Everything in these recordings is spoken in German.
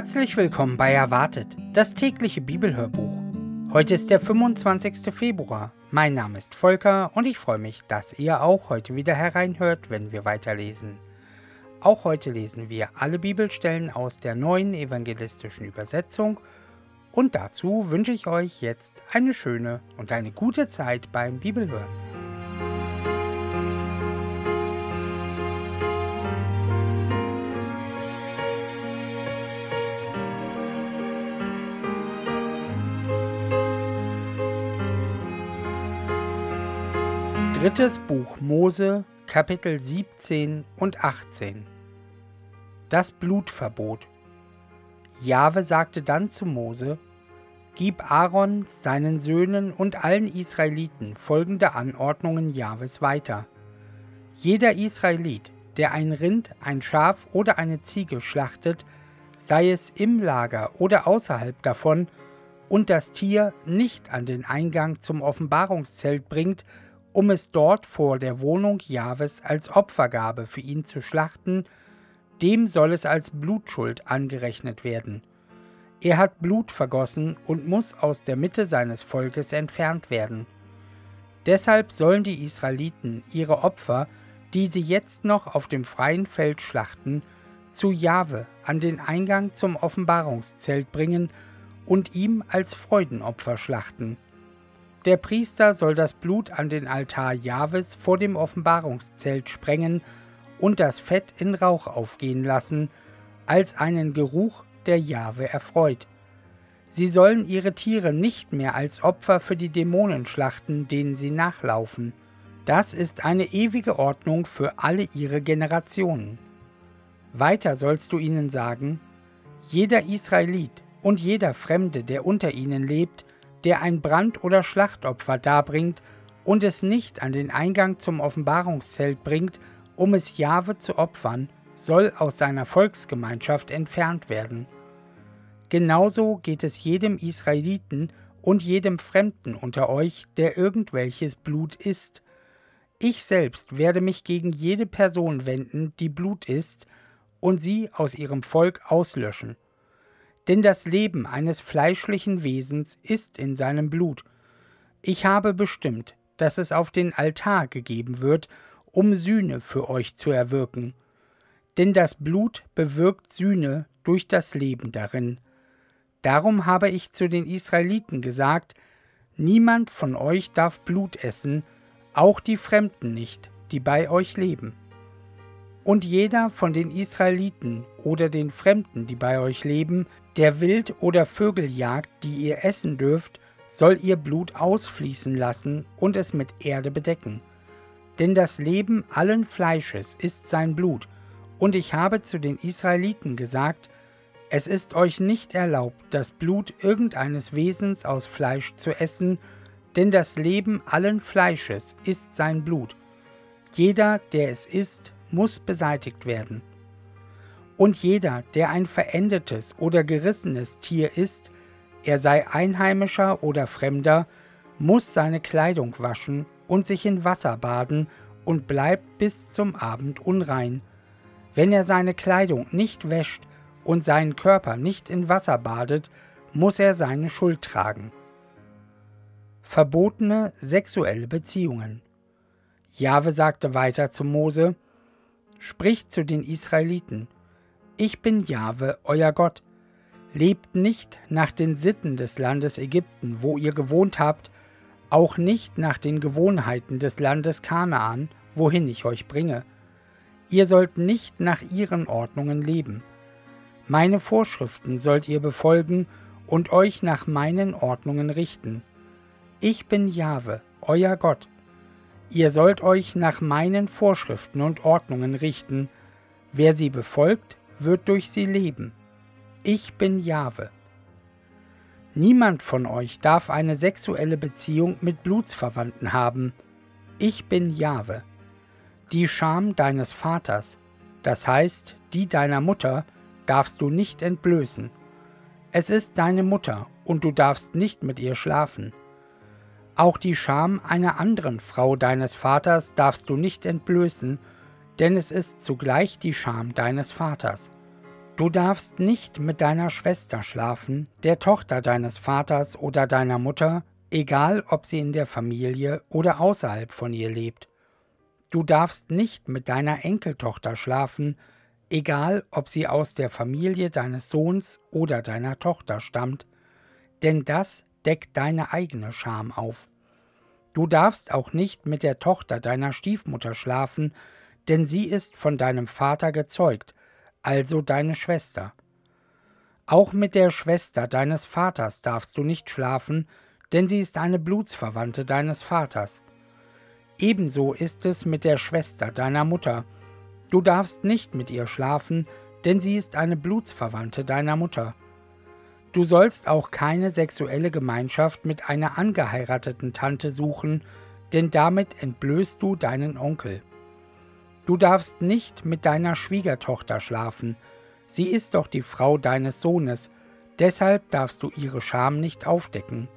Herzlich willkommen bei Erwartet, das tägliche Bibelhörbuch. Heute ist der 25. Februar. Mein Name ist Volker und ich freue mich, dass ihr auch heute wieder hereinhört, wenn wir weiterlesen. Auch heute lesen wir alle Bibelstellen aus der neuen evangelistischen Übersetzung und dazu wünsche ich euch jetzt eine schöne und eine gute Zeit beim Bibelhören. Drittes Buch Mose, Kapitel 17 und 18 Das Blutverbot Jahwe sagte dann zu Mose, Gib Aaron, seinen Söhnen und allen Israeliten folgende Anordnungen Jahwes weiter. Jeder Israelit, der ein Rind, ein Schaf oder eine Ziege schlachtet, sei es im Lager oder außerhalb davon, und das Tier nicht an den Eingang zum Offenbarungszelt bringt um es dort vor der Wohnung Jahwes als Opfergabe für ihn zu schlachten, dem soll es als Blutschuld angerechnet werden. Er hat Blut vergossen und muss aus der Mitte seines Volkes entfernt werden. Deshalb sollen die Israeliten ihre Opfer, die sie jetzt noch auf dem freien Feld schlachten, zu Jahwe an den Eingang zum Offenbarungszelt bringen und ihm als Freudenopfer schlachten. Der Priester soll das Blut an den Altar Jahwes vor dem Offenbarungszelt sprengen und das Fett in Rauch aufgehen lassen, als einen Geruch, der Jahwe erfreut. Sie sollen ihre Tiere nicht mehr als Opfer für die Dämonen schlachten, denen sie nachlaufen. Das ist eine ewige Ordnung für alle ihre Generationen. Weiter sollst du ihnen sagen, jeder Israelit und jeder Fremde, der unter ihnen lebt, der ein Brand- oder Schlachtopfer darbringt und es nicht an den Eingang zum Offenbarungszelt bringt, um es Jahwe zu opfern, soll aus seiner Volksgemeinschaft entfernt werden. Genauso geht es jedem Israeliten und jedem Fremden unter euch, der irgendwelches Blut isst. Ich selbst werde mich gegen jede Person wenden, die Blut isst, und sie aus ihrem Volk auslöschen denn das Leben eines fleischlichen Wesens ist in seinem Blut. Ich habe bestimmt, dass es auf den Altar gegeben wird, um Sühne für euch zu erwirken. Denn das Blut bewirkt Sühne durch das Leben darin. Darum habe ich zu den Israeliten gesagt, Niemand von euch darf Blut essen, auch die Fremden nicht, die bei euch leben. Und jeder von den Israeliten oder den Fremden, die bei euch leben, der Wild oder Vögel jagt, die ihr essen dürft, soll ihr Blut ausfließen lassen und es mit Erde bedecken. Denn das Leben allen Fleisches ist sein Blut, und ich habe zu den Israeliten gesagt, es ist euch nicht erlaubt, das Blut irgendeines Wesens aus Fleisch zu essen, denn das Leben allen Fleisches ist sein Blut. Jeder, der es isst, muss beseitigt werden. Und jeder, der ein verendetes oder gerissenes Tier ist, er sei Einheimischer oder Fremder, muss seine Kleidung waschen und sich in Wasser baden und bleibt bis zum Abend unrein. Wenn er seine Kleidung nicht wäscht und seinen Körper nicht in Wasser badet, muss er seine Schuld tragen. Verbotene sexuelle Beziehungen. Jahwe sagte weiter zu Mose: spricht zu den Israeliten, Ich bin Jahwe, euer Gott. Lebt nicht nach den Sitten des Landes Ägypten, wo ihr gewohnt habt, auch nicht nach den Gewohnheiten des Landes Kanaan, wohin ich euch bringe. Ihr sollt nicht nach ihren Ordnungen leben. Meine Vorschriften sollt ihr befolgen und euch nach meinen Ordnungen richten. Ich bin Jahwe, euer Gott. Ihr sollt euch nach meinen Vorschriften und Ordnungen richten. Wer sie befolgt, wird durch sie leben. Ich bin Jahwe. Niemand von euch darf eine sexuelle Beziehung mit Blutsverwandten haben. Ich bin Jahwe. Die Scham deines Vaters, das heißt die deiner Mutter, darfst du nicht entblößen. Es ist deine Mutter, und du darfst nicht mit ihr schlafen. Auch die Scham einer anderen Frau deines Vaters darfst du nicht entblößen, denn es ist zugleich die Scham deines Vaters. Du darfst nicht mit deiner Schwester schlafen, der Tochter deines Vaters oder deiner Mutter, egal ob sie in der Familie oder außerhalb von ihr lebt. Du darfst nicht mit deiner Enkeltochter schlafen, egal ob sie aus der Familie deines Sohns oder deiner Tochter stammt, denn das deckt deine eigene Scham auf. Du darfst auch nicht mit der Tochter deiner Stiefmutter schlafen, denn sie ist von deinem Vater gezeugt, also deine Schwester. Auch mit der Schwester deines Vaters darfst du nicht schlafen, denn sie ist eine Blutsverwandte deines Vaters. Ebenso ist es mit der Schwester deiner Mutter. Du darfst nicht mit ihr schlafen, denn sie ist eine Blutsverwandte deiner Mutter. Du sollst auch keine sexuelle Gemeinschaft mit einer angeheirateten Tante suchen, denn damit entblößt du deinen Onkel. Du darfst nicht mit deiner Schwiegertochter schlafen, sie ist doch die Frau deines Sohnes, deshalb darfst du ihre Scham nicht aufdecken.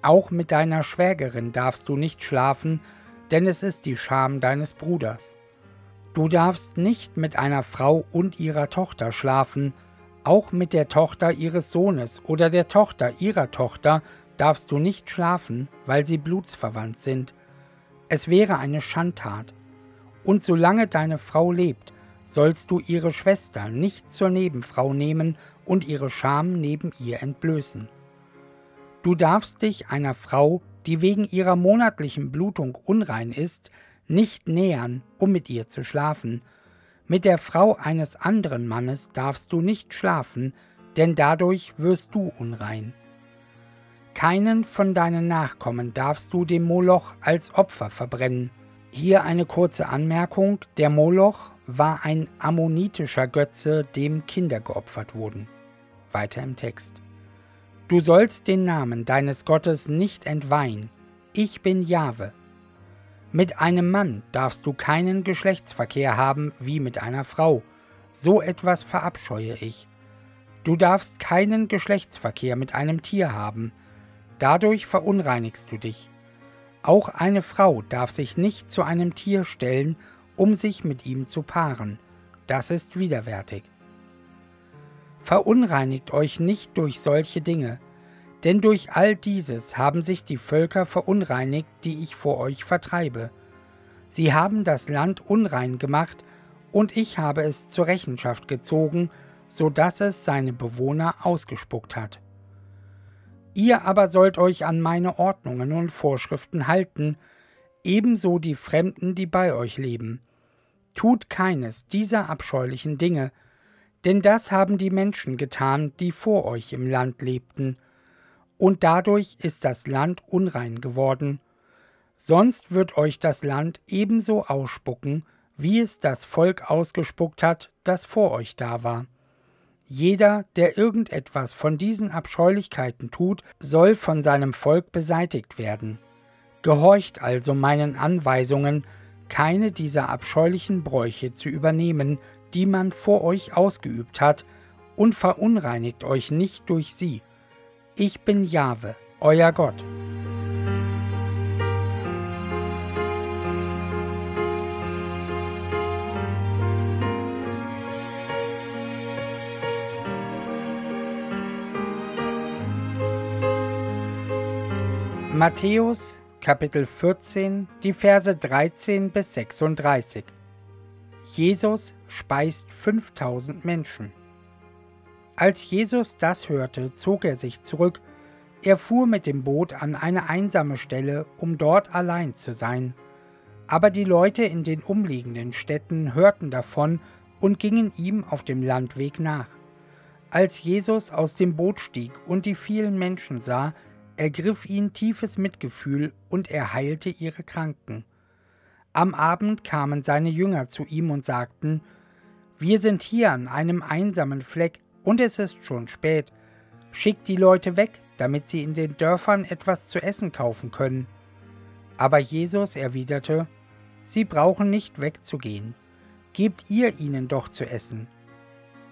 Auch mit deiner Schwägerin darfst du nicht schlafen, denn es ist die Scham deines Bruders. Du darfst nicht mit einer Frau und ihrer Tochter schlafen, auch mit der Tochter ihres Sohnes oder der Tochter ihrer Tochter darfst du nicht schlafen, weil sie blutsverwandt sind. Es wäre eine Schandtat. Und solange deine Frau lebt, sollst du ihre Schwester nicht zur Nebenfrau nehmen und ihre Scham neben ihr entblößen. Du darfst dich einer Frau, die wegen ihrer monatlichen Blutung unrein ist, nicht nähern, um mit ihr zu schlafen. Mit der Frau eines anderen Mannes darfst du nicht schlafen, denn dadurch wirst du unrein. Keinen von deinen Nachkommen darfst du dem Moloch als Opfer verbrennen, hier eine kurze Anmerkung. Der Moloch war ein ammonitischer Götze, dem Kinder geopfert wurden. Weiter im Text. Du sollst den Namen deines Gottes nicht entweihen. Ich bin Jahwe. Mit einem Mann darfst du keinen Geschlechtsverkehr haben wie mit einer Frau. So etwas verabscheue ich. Du darfst keinen Geschlechtsverkehr mit einem Tier haben. Dadurch verunreinigst du dich. Auch eine Frau darf sich nicht zu einem Tier stellen, um sich mit ihm zu paaren. Das ist widerwärtig. Verunreinigt euch nicht durch solche Dinge, denn durch all dieses haben sich die Völker verunreinigt, die ich vor euch vertreibe. Sie haben das Land unrein gemacht, und ich habe es zur Rechenschaft gezogen, so dass es seine Bewohner ausgespuckt hat. Ihr aber sollt euch an meine Ordnungen und Vorschriften halten, ebenso die Fremden, die bei euch leben. Tut keines dieser abscheulichen Dinge, denn das haben die Menschen getan, die vor euch im Land lebten, und dadurch ist das Land unrein geworden. Sonst wird euch das Land ebenso ausspucken, wie es das Volk ausgespuckt hat, das vor euch da war. Jeder, der irgendetwas von diesen Abscheulichkeiten tut, soll von seinem Volk beseitigt werden. Gehorcht also meinen Anweisungen, keine dieser abscheulichen Bräuche zu übernehmen, die man vor euch ausgeübt hat, und verunreinigt euch nicht durch sie. Ich bin Jahwe, euer Gott. Matthäus Kapitel 14, die Verse 13 bis 36. Jesus speist 5000 Menschen. Als Jesus das hörte, zog er sich zurück. Er fuhr mit dem Boot an eine einsame Stelle, um dort allein zu sein. Aber die Leute in den umliegenden Städten hörten davon und gingen ihm auf dem Landweg nach. Als Jesus aus dem Boot stieg und die vielen Menschen sah, ergriff ihn tiefes Mitgefühl und er heilte ihre Kranken. Am Abend kamen seine Jünger zu ihm und sagten, Wir sind hier an einem einsamen Fleck und es ist schon spät. Schickt die Leute weg, damit sie in den Dörfern etwas zu essen kaufen können. Aber Jesus erwiderte, Sie brauchen nicht wegzugehen. Gebt ihr ihnen doch zu essen.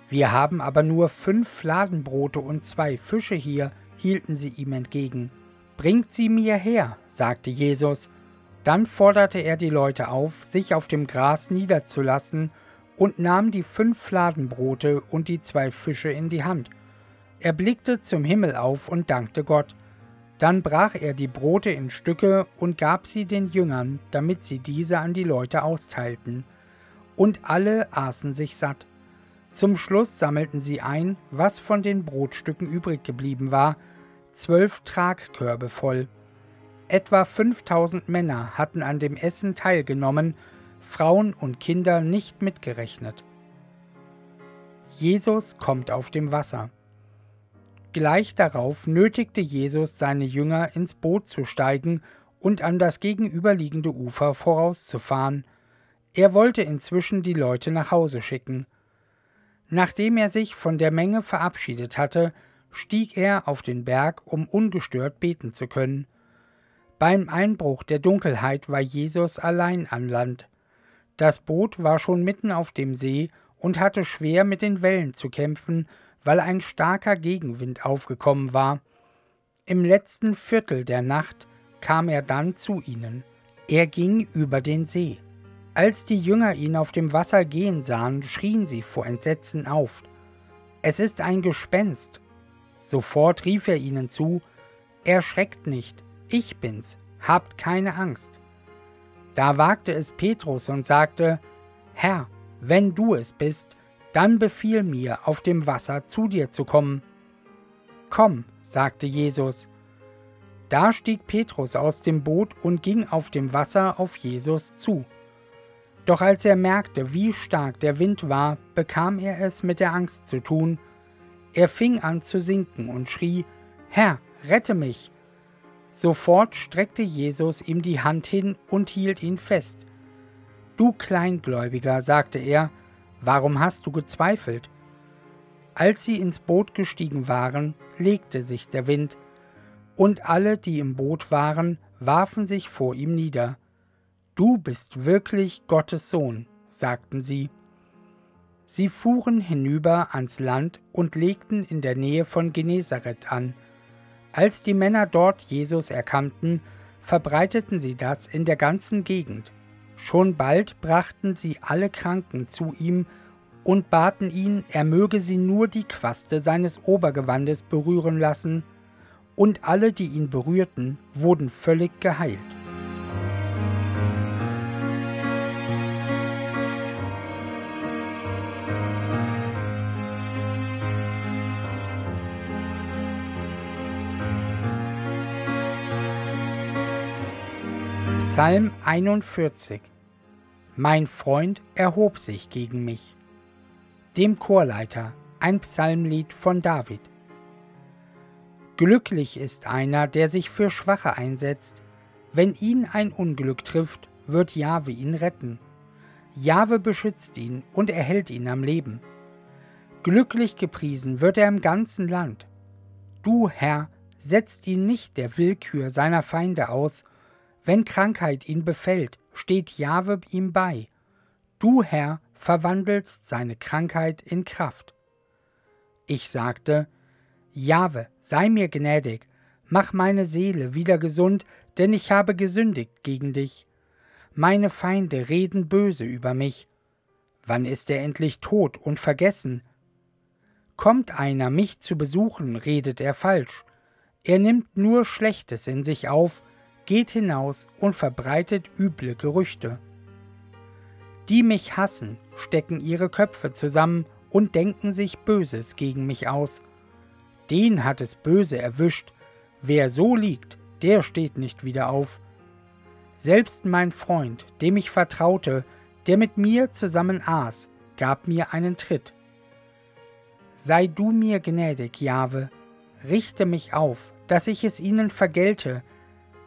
Wir haben aber nur fünf Fladenbrote und zwei Fische hier, hielten sie ihm entgegen. Bringt sie mir her, sagte Jesus. Dann forderte er die Leute auf, sich auf dem Gras niederzulassen, und nahm die fünf Fladenbrote und die zwei Fische in die Hand. Er blickte zum Himmel auf und dankte Gott. Dann brach er die Brote in Stücke und gab sie den Jüngern, damit sie diese an die Leute austeilten. Und alle aßen sich satt. Zum Schluss sammelten sie ein, was von den Brotstücken übrig geblieben war, zwölf Tragkörbe voll. Etwa 5000 Männer hatten an dem Essen teilgenommen, Frauen und Kinder nicht mitgerechnet. Jesus kommt auf dem Wasser. Gleich darauf nötigte Jesus seine Jünger ins Boot zu steigen und an das gegenüberliegende Ufer vorauszufahren. Er wollte inzwischen die Leute nach Hause schicken. Nachdem er sich von der Menge verabschiedet hatte, stieg er auf den Berg, um ungestört beten zu können. Beim Einbruch der Dunkelheit war Jesus allein an Land. Das Boot war schon mitten auf dem See und hatte schwer mit den Wellen zu kämpfen, weil ein starker Gegenwind aufgekommen war. Im letzten Viertel der Nacht kam er dann zu ihnen. Er ging über den See. Als die Jünger ihn auf dem Wasser gehen sahen, schrien sie vor Entsetzen auf. Es ist ein Gespenst. Sofort rief er ihnen zu, Erschreckt nicht, ich bin's, habt keine Angst. Da wagte es Petrus und sagte, Herr, wenn du es bist, dann befiehl mir, auf dem Wasser zu dir zu kommen. Komm, sagte Jesus. Da stieg Petrus aus dem Boot und ging auf dem Wasser auf Jesus zu. Doch als er merkte, wie stark der Wind war, bekam er es mit der Angst zu tun. Er fing an zu sinken und schrie, Herr, rette mich! Sofort streckte Jesus ihm die Hand hin und hielt ihn fest. Du Kleingläubiger, sagte er, warum hast du gezweifelt? Als sie ins Boot gestiegen waren, legte sich der Wind, und alle, die im Boot waren, warfen sich vor ihm nieder. Du bist wirklich Gottes Sohn, sagten sie. Sie fuhren hinüber ans Land und legten in der Nähe von Genezareth an. Als die Männer dort Jesus erkannten, verbreiteten sie das in der ganzen Gegend. Schon bald brachten sie alle Kranken zu ihm und baten ihn, er möge sie nur die Quaste seines Obergewandes berühren lassen, und alle, die ihn berührten, wurden völlig geheilt. Psalm 41 Mein Freund erhob sich gegen mich. Dem Chorleiter ein Psalmlied von David. Glücklich ist einer, der sich für Schwache einsetzt. Wenn ihn ein Unglück trifft, wird Jahwe ihn retten. Jahwe beschützt ihn und erhält ihn am Leben. Glücklich gepriesen wird er im ganzen Land. Du, Herr, setzt ihn nicht der Willkür seiner Feinde aus, wenn Krankheit ihn befällt, steht Jahwe ihm bei. Du, Herr, verwandelst seine Krankheit in Kraft. Ich sagte, Jahwe, sei mir gnädig, mach meine Seele wieder gesund, denn ich habe gesündigt gegen dich. Meine Feinde reden böse über mich. Wann ist er endlich tot und vergessen? Kommt einer, mich zu besuchen, redet er falsch. Er nimmt nur Schlechtes in sich auf, geht hinaus und verbreitet üble Gerüchte. Die mich hassen, stecken ihre Köpfe zusammen und denken sich Böses gegen mich aus. Den hat es böse erwischt, wer so liegt, der steht nicht wieder auf. Selbst mein Freund, dem ich vertraute, der mit mir zusammen aß, gab mir einen Tritt. Sei du mir gnädig, Jahwe, richte mich auf, dass ich es ihnen vergelte,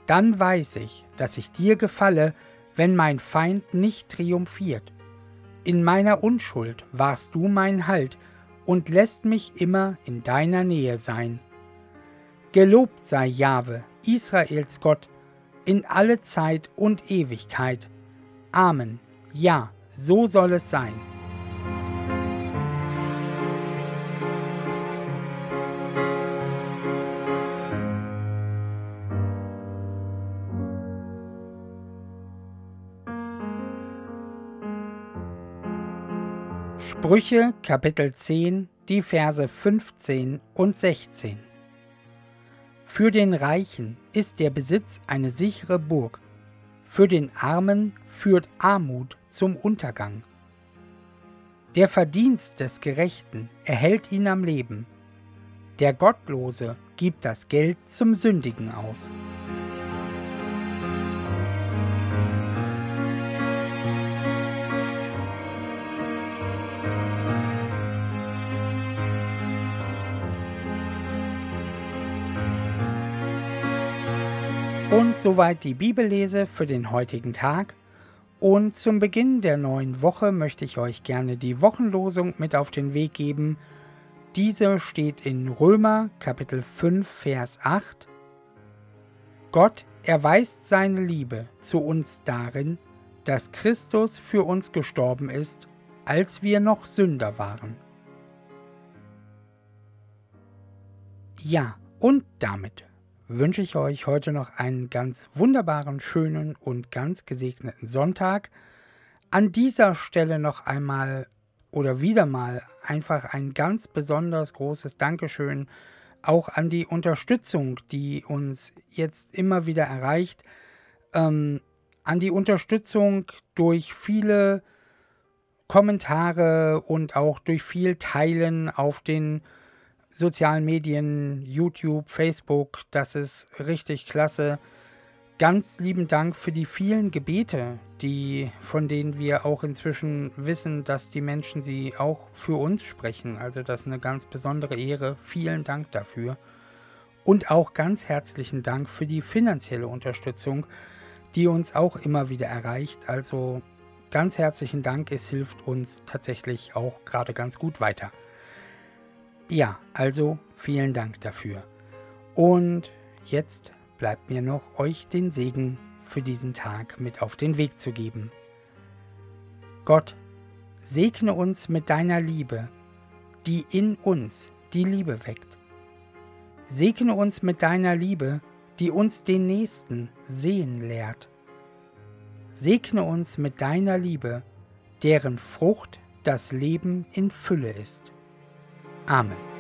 dann weiß ich, dass ich dir gefalle, wenn mein Feind nicht triumphiert. In meiner Unschuld warst du mein Halt und lässt mich immer in deiner Nähe sein. Gelobt sei Jahwe, Israels Gott, in alle Zeit und Ewigkeit. Amen. Ja, so soll es sein. Sprüche Kapitel 10, die Verse 15 und 16. Für den Reichen ist der Besitz eine sichere Burg, für den Armen führt Armut zum Untergang. Der Verdienst des Gerechten erhält ihn am Leben, der Gottlose gibt das Geld zum Sündigen aus. Und soweit die Bibellese für den heutigen Tag. Und zum Beginn der neuen Woche möchte ich euch gerne die Wochenlosung mit auf den Weg geben. Diese steht in Römer Kapitel 5 Vers 8. Gott erweist seine Liebe zu uns darin, dass Christus für uns gestorben ist, als wir noch Sünder waren. Ja, und damit wünsche ich euch heute noch einen ganz wunderbaren, schönen und ganz gesegneten Sonntag. An dieser Stelle noch einmal oder wieder mal einfach ein ganz besonders großes Dankeschön auch an die Unterstützung, die uns jetzt immer wieder erreicht, ähm, an die Unterstützung durch viele Kommentare und auch durch viel Teilen auf den sozialen Medien, YouTube, Facebook. Das ist richtig klasse. Ganz lieben Dank für die vielen Gebete, die, von denen wir auch inzwischen wissen, dass die Menschen sie auch für uns sprechen. Also das ist eine ganz besondere Ehre. Vielen Dank dafür. Und auch ganz herzlichen Dank für die finanzielle Unterstützung, die uns auch immer wieder erreicht. Also ganz herzlichen Dank. Es hilft uns tatsächlich auch gerade ganz gut weiter. Ja, also vielen Dank dafür. Und jetzt bleibt mir noch, euch den Segen für diesen Tag mit auf den Weg zu geben. Gott, segne uns mit deiner Liebe, die in uns die Liebe weckt. Segne uns mit deiner Liebe, die uns den Nächsten sehen lehrt. Segne uns mit deiner Liebe, deren Frucht das Leben in Fülle ist. Amen.